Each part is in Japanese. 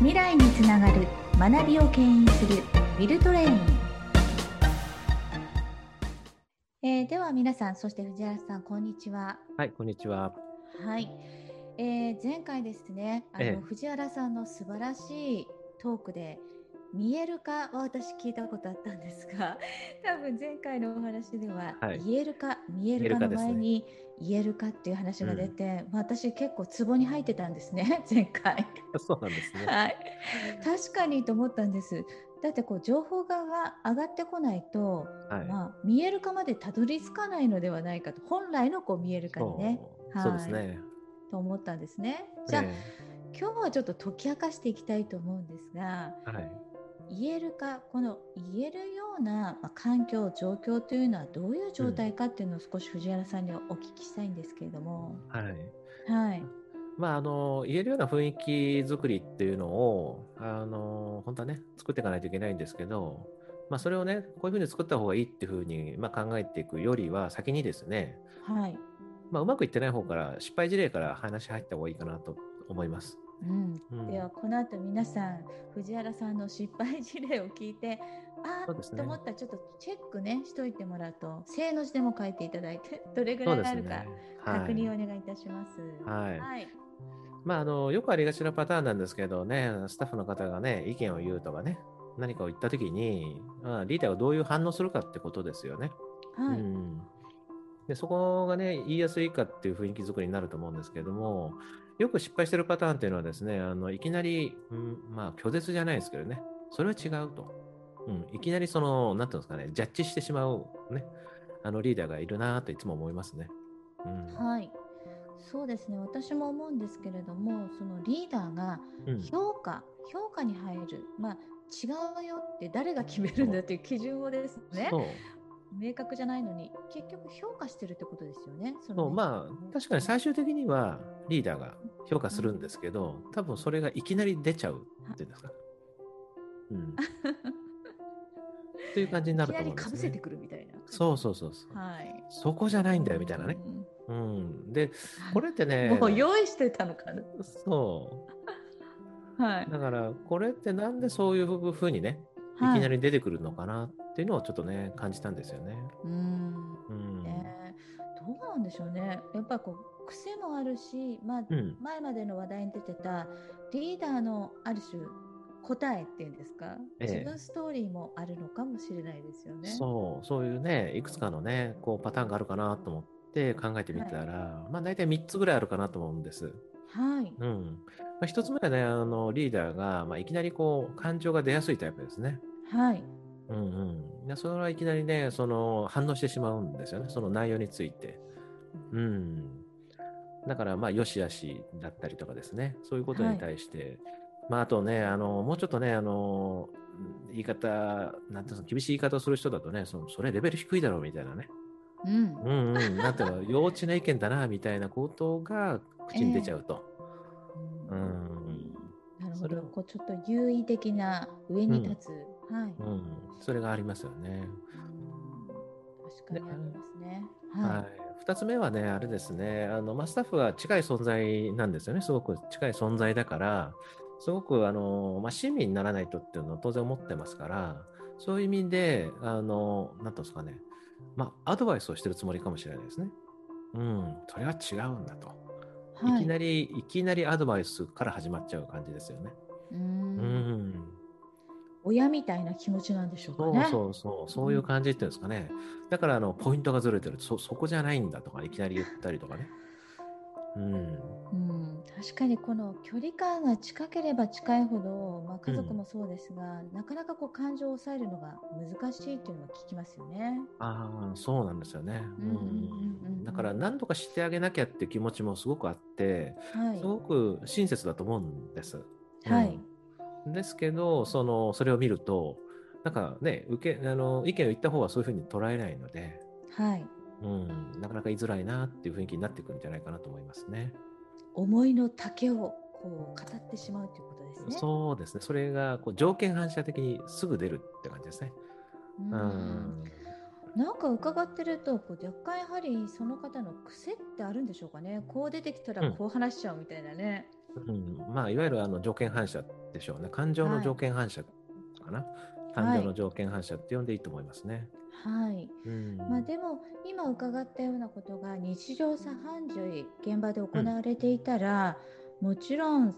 未来につながる学びを牽引するウィルトレイン、えー、では皆さんそして藤原さんこんにちは。はいこんにちは。はい、えー、前回ですねあの、ええ、藤原さんの素晴らしいトークで見える化は私聞いたことあったんですが 多分前回のお話では、はい、言えるか見えるかの前に言えるかっていう話が出て、うん、私結構ツボに入ってたんですね 前回。そうなんですね、はい、確かにと思ったんです。だってこう情報が上がってこないと、はい、まあ、見える化までたどり着かないのではないかと本来のこう見える化にね。はい、そうですね。と思ったんですね。じゃあ、えー、今日はちょっと解き明かしていきたいと思うんですが、はい言えるかこの言えるような、まあ、環境状況というのはどういう状態かっていうのを少し藤原さんにお聞きしたいんですけれども。はい、はいまあ、あの言えるような雰囲気作りっていうのをあの本当はね作っていかないといけないんですけど、まあ、それをねこういうふうに作った方がいいっていうふうに、まあ、考えていくよりは先にですね、はいまあ、うまくいってない方から失敗事例から話入った方がいいかなと思います。うん、ではこの後皆さん藤原さんの失敗事例を聞いてああ、ね、と思った。らちょっとチェックねしといてもらうと正の字でも書いていただいて どれぐらいあるか確認をお願いいたします。はい、はい。まあ、あのよくありがちなパターンなんですけどね、スタッフの方がね、意見を言うとかね、何かを言ったときに、まあ、リーダーがどういう反応するかってことですよね。はい、うん。でそこがね、言いやすいかっていう雰囲気作りになると思うんですけども、よく失敗してるパターンっていうのはですね、あのいきなり、うん、まあ拒絶じゃないですけどね、それは違うと。うん、いきなりその、なんていうんですかね、ジャッジしてしまう、ね、あのリーダーがいるなといつも思いますね。うん、はい。そうですね、私も思うんですけれども、そのリーダーが評価、うん、評価に入る、まあ、違うよって誰が決めるんだっていう基準をですね、明確じゃないのに結局評価してるってことですよね。そのまあ確かに最終的にはリーダーが評価するんですけど、多分それがいきなり出ちゃうっていうんですか。うん。っていう感じになると思うんです、ね。かぶせてくるみたいな。そうそうそうそう。はい。そこじゃないんだよみたいなね。うん。うん、で、これってね。もう用意してたのかな。そう。はい。だからこれってなんでそういうふうにね、いきなり出てくるのかなっていうのをちょっとね感じたんですよね。うん、うんね、どうなんでしょうね。やっぱこう癖もあるし、まあ、うん、前までの話題に出てたリーダーのある種答えっていうんですか、ええ、自分ストーリーもあるのかもしれないですよね。そうそういうねいくつかのねこうパターンがあるかなと思って考えてみたら、はい、まあ大体3つぐらいあるかなと思うんです。はい。うん。まあ、1つ目はね、あのリーダーが、まあ、いきなりこう感情が出やすいタイプですね。はい。うんうん。それはいきなりね、その反応してしまうんですよね、その内容について。うん。だから、まあ、よしあしだったりとかですね、そういうことに対して、はい、まあ、あとね、あの、もうちょっとね、あの、言い方、なんていうの、厳しい言い方をする人だとね、そのそれレベル低いだろうみたいなね。うん、うんうん、なんていうの、幼稚な意見だな、みたいなことが口に出ちゃうと。えー、うん。なるほど、こうちょっと優位的な上に立つ、うんはい、うん、それがありますよね。確かにありますね。はい、2つ目はね、あれですね、あのまあ、スタッフは近い存在なんですよね、すごく近い存在だから、すごくあの、まあ、親身にならないとっていうのは当然思ってますから、そういう意味で、あのなんていうんですかね、まあ、アドバイスをしてるつもりかもしれないですね。うん、それは違うんだと。はい、いきなり、いきなりアドバイスから始まっちゃう感じですよね。うん親みたいな気持ちなんでしょうかね。そうそうそう、そういう感じっていうんですかね。だからあのポイントがずれてるそ、そこじゃないんだとか、いきなり言ったりとかね。うん、うん、確かにこの距離感が近ければ近いほど、まあ、家族もそうですが、うん、なかなかこう感情を抑えるのが難しいっていうのは聞きますよね。ああそうなんですよね。だから何とかしてあげなきゃっていう気持ちもすごくあって、はい、すごく親切だと思うんです。はい、ですけど、そのそれを見ると、なんかね、受けあの意見を言った方はそういうふうに捉えないので、はいうん、なかなか言いづらいなっていう雰囲気になってくるんじゃないかなと思いますね。思いの丈をこう語ってしまうということですね。そうですね。それがこう条件反射的にすぐ出るって感じですね。うん、なんか伺ってるとこう若干やはりその方の癖ってあるんでしょうかね。こう出てきたらこう話しちゃうみたいなね。ううん、まあいわゆるあの条件反射でしょうね。感情の条件反射かな。はい、感情の条件反射って呼んでいいと思いますね。はい。うん、まあでも今伺ったようなことが日常茶飯事現場で行われていたら、うん、もちろん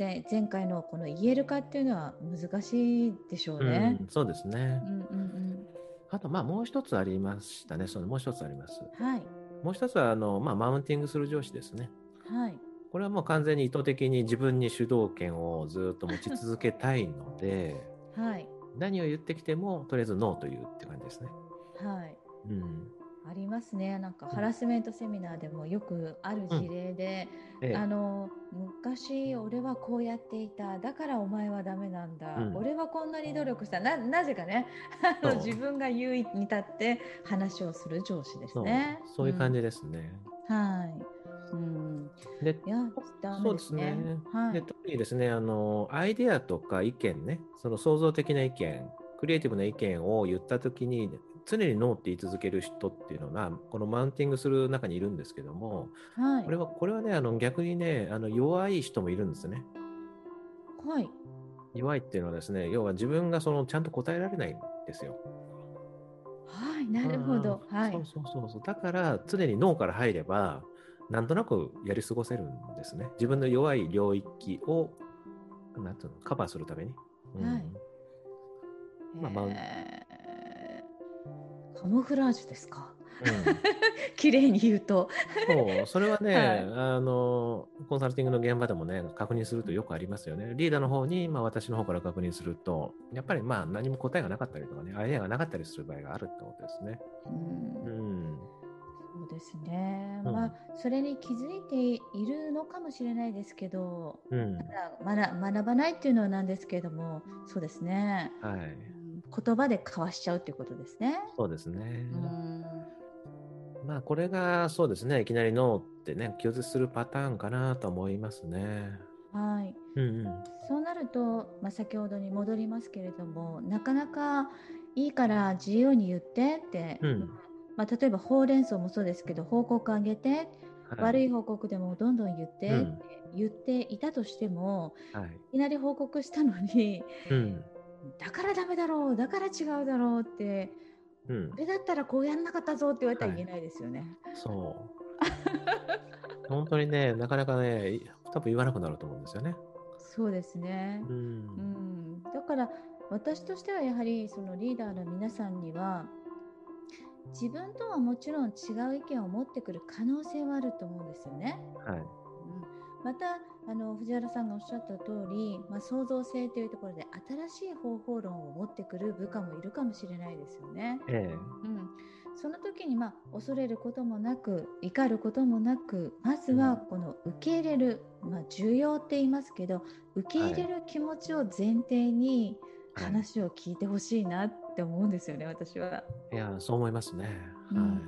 前回のこの言えるかっていうのは難しいでしょうね。うん、そうですね。うんうんうん。あとまあもう一つありましたね。そのもう一つあります。はい。もう一つはあのまあマウンティングする上司ですね。はい。これはもう完全に意図的に自分に主導権をずっと持ち続けたいので、はい、何を言ってきてもとりあえずノーというって感じですね。はい、うん、ありますね。なんかハラスメントセミナーでもよくある事例で、うん。ええ、あの昔俺はこうやっていた。だからお前はダメなんだ、うん、俺はこんなに努力した。ななぜかね。自分が優位に立って話をする上司ですね。そう。いう感じですね、はいうん、でいや、ね、そうですね。はい、で特にですねあの、アイデアとか意見ね、その創造的な意見、クリエイティブな意見を言ったときに、常にノーって言い続ける人っていうのが、このマウンティングする中にいるんですけども、はい、これはこれはね、あの逆にねあの、弱い人もいるんですね。はい。弱いっていうのはですね、要は自分がそのちゃんと答えられないんですよ。はい、なるほど。はい。そうそうそうそう。だから常に脳から入れば、なんとなくやり過ごせるんですね。自分の弱い領域をなんていうのカバーするために。うん、はい。まあまあ、カモフラージュですか？うん、綺麗に言うとそうそれはね、はい、あのコンサルティングの現場でもね確認するとよくありますよねリーダーの方に、まあ、私の方から確認するとやっぱりまあ何も答えがなかったりとかねアイデアがなかったりする場合があるってことですね。うん、うんそうですね、うん、まあそれに気づいているのかもしれないですけど、うん、まだ学ばないっていうのはなんですけれどもそうですね、はい、言葉で交わしちゃうっていうことですね。そうですね、まあこれがそうですね。いきなりノーってね拒絶するパターンかなと思いますね。はい、うんうん、そうなると、まあ、先ほどに戻りますけれどもなかなかいいから自由に言ってって、うん、まあ、例えばほうれん草もそうですけど報告あげて、はい、悪い報告でもどんどん言って、うん、言っていたとしても、はい、いきなり報告したのに、うん、だからダメだろうだから違うだろうって、うん、俺だったらこうやんなかったぞって言われたら言えないですよね。はい、そう。本当にねなかなかね多分言わなくなると思うんですよね。そうですね、うん、うん、だから私としてはやはりそのリーダーの皆さんには自分とはもちろん違う意見を持ってくる可能性はあると思うんですよね。はい、うん、またあの藤原さんがおっしゃった通り、まあ、創造性というところで新しい方法論を持ってくる部下もいるかもしれないですよね。ええ、うん、その時に、まあ、恐れることもなく怒ることもなくまずはこの受け入れる、まあ、重要って言いますけど受け入れる気持ちを前提に話を聞いてほしいなってって思うんですよね私は。いやそう思いますね。うん、はい。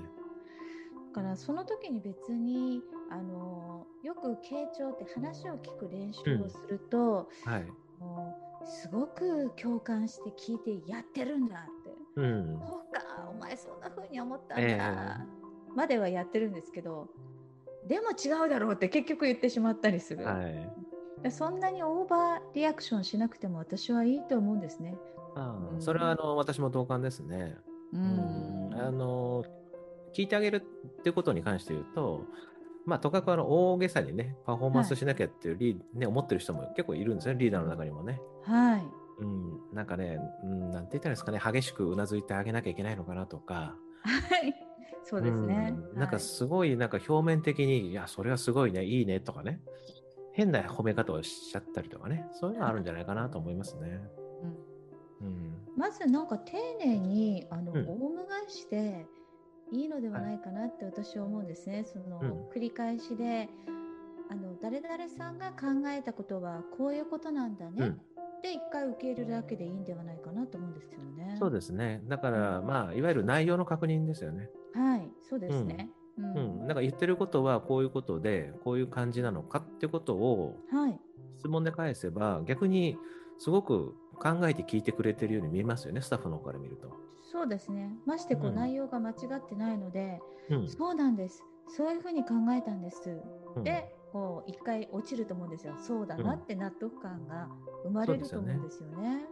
だからその時に別にあのよく傾聴って話を聞く練習をすると、うん、はい、もうすごく共感して聞いてやってるんだって、うん、そうかお前そんな風に思ったんだ、えー、まではやってるんですけどでも違うだろうって結局言ってしまったりする。はいそんなにオーバーリアクションしなくても私はいいと思うんですね。あそれはあの私も同感ですね。うん、あの聞いてあげるっていうことに関して言うと、まあ、とかくあの大げさにね、パフォーマンスしなきゃっていうリ、はい、ね、思ってる人も結構いるんですね、リーダーの中にもね。はい。うん、なんかね、うん、なんて言ったらいいですかね、激しくうなずいてあげなきゃいけないのかなとか。はい。そうですね。うん、なんかすごい、なんか表面的に、いや、それはすごいね、いいねとかね、変な褒め方をしちゃったりとかね、そういうのあるんじゃないかなと思いますね。うん、まずなんか丁寧にあの、うん、オウム返しでいいのではないかなって私は思うんですね。その、繰り返しであの誰々さんが考えたことはこういうことなんだね、で一回受け入れるだけでいいんではないかなと思うんですよね。そうですね。だから、まあいわゆる内容の確認ですよね。はい、そうですね。うん、うん、なんか言ってることはこういうことでこういう感じなのかってことを質問で返せば逆にすごく考えて聞いてくれてるように見えますよね、スタッフの方から見ると。そうですね。ましてこう、内容が間違ってないので、うん、そうなんです。そういうふうに考えたんです。うん、で、こう一回落ちると思うんですよそうだなって納得感が生まれると思うんですよね。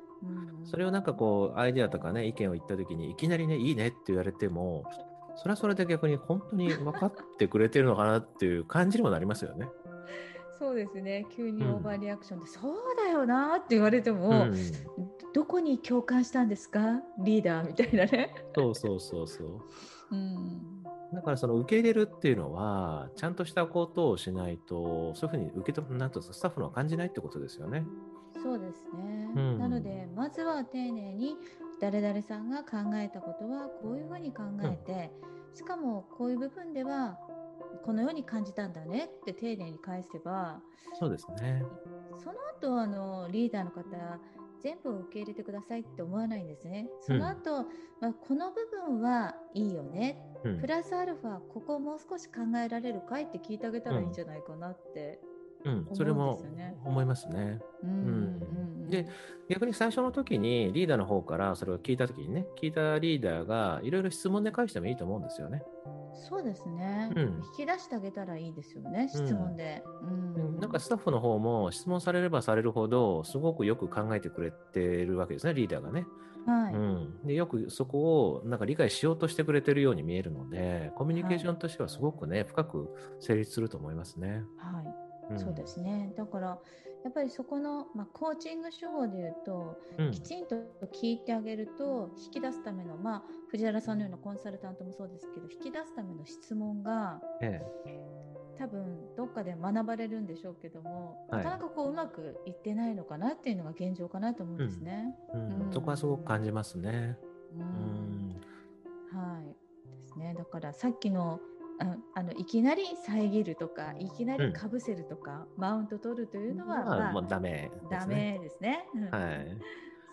それをなんかこうアイデアとかね意見を言った時にいきなりねいいねって言われてもそれはそれで逆に本当に分かってくれてるのかなっていう感じにもなりますよね。そうですね急にオーバーリアクションで、うん、そうだよなって言われても、うん、どこに共感したんですか？リーダーみたいなね。そうそうそうそう。うんだからその受け入れるっていうのは、ちゃんとしたことをしないと、そういうふうに受け止め、なんとスタッフのは感じないってことですよね。そうですね。うん、なので、まずは丁寧に、誰々さんが考えたことはこういうふうに考えて、うん、しかもこういう部分ではこのように感じたんだね。って丁寧に返せばそうですね。その後あのリーダーの方全部受け入れてくださいって思わないんですね。その後、うん、まあ、この部分はいいよね、うん、プラスアルファここもう少し考えられるかいって聞いてあげたらいいんじゃないかなってうん、それも思いますね。うん、で逆に最初の時にリーダーの方からそれを聞いた時にね聞いたリーダーがいろいろ質問で返してもいいと思うんですよね。そうですね、うん、引き出してあげたらいいですよね質問で、うん、なんかスタッフの方も質問されればされるほどすごくよく考えてくれてるわけですねリーダーがね。はい。うん、でよくそこをなんか理解しようとしてくれてるように見えるのでコミュニケーションとしてはすごくね、はい、深く成立すると思いますね。はいそうですね。だからやっぱりそこの、まあ、コーチング手法でいうと、うん、きちんと聞いてあげると引き出すための、まあ、藤原さんのようなコンサルタントもそうですけど引き出すための質問が、ええ、多分どっかで学ばれるんでしょうけども、はい、なかなかこううまくいってないのかなっていうのが現状かなと思うんですね。うん。そこはすごく感じますね。うん、はい。ですね。だからさっきのああのいきなり遮るとかいきなりかぶせるとか、うん、マウント取るというのは、まあ、もうダメですね。ダメですね。はい。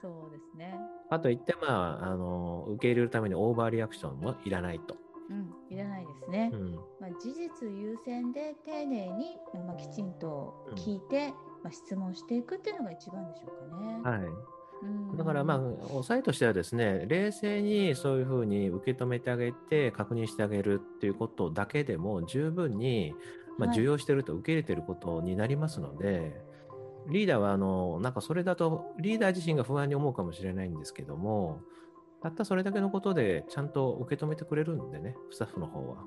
そうですね。あと言って、まあ、あの受け入れるためにオーバーリアクションもいらないと。うん、いらないですね。うん、まあ、事実優先で丁寧に、まあ、きちんと聞いて、うん、まあ、質問していくっていうのが一番でしょうかね。はい。だからまあ抑えとしてはですね冷静にそういうふうに受け止めてあげて確認してあげるっていうことだけでも十分にまあ受容してると受け入れてることになりますので、はい、リーダーはあのなんかそれだとリーダー自身が不安に思うかもしれないんですけどもたったそれだけのことでちゃんと受け止めてくれるんでねスタッフの方は、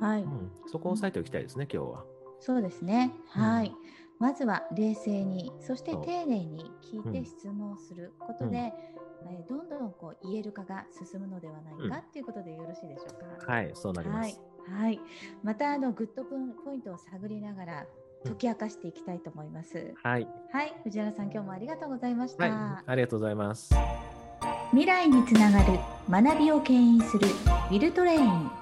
はい。うん、そこを押さえておきたいですね、今日は。そうですね。はい、うんまずは冷静にそして丁寧に聞いて質問することで、うん、えどんどんこう言える化が進むのではないかということでよろしいでしょうか？はい、そうなります。はい、はい、またあのグッドポイントを探りながら解き明かしていきたいと思います。うん、はい、はい、藤原さん今日もありがとうございました。はい、ありがとうございます。未来につながる学びを牽引するウィルトレイン。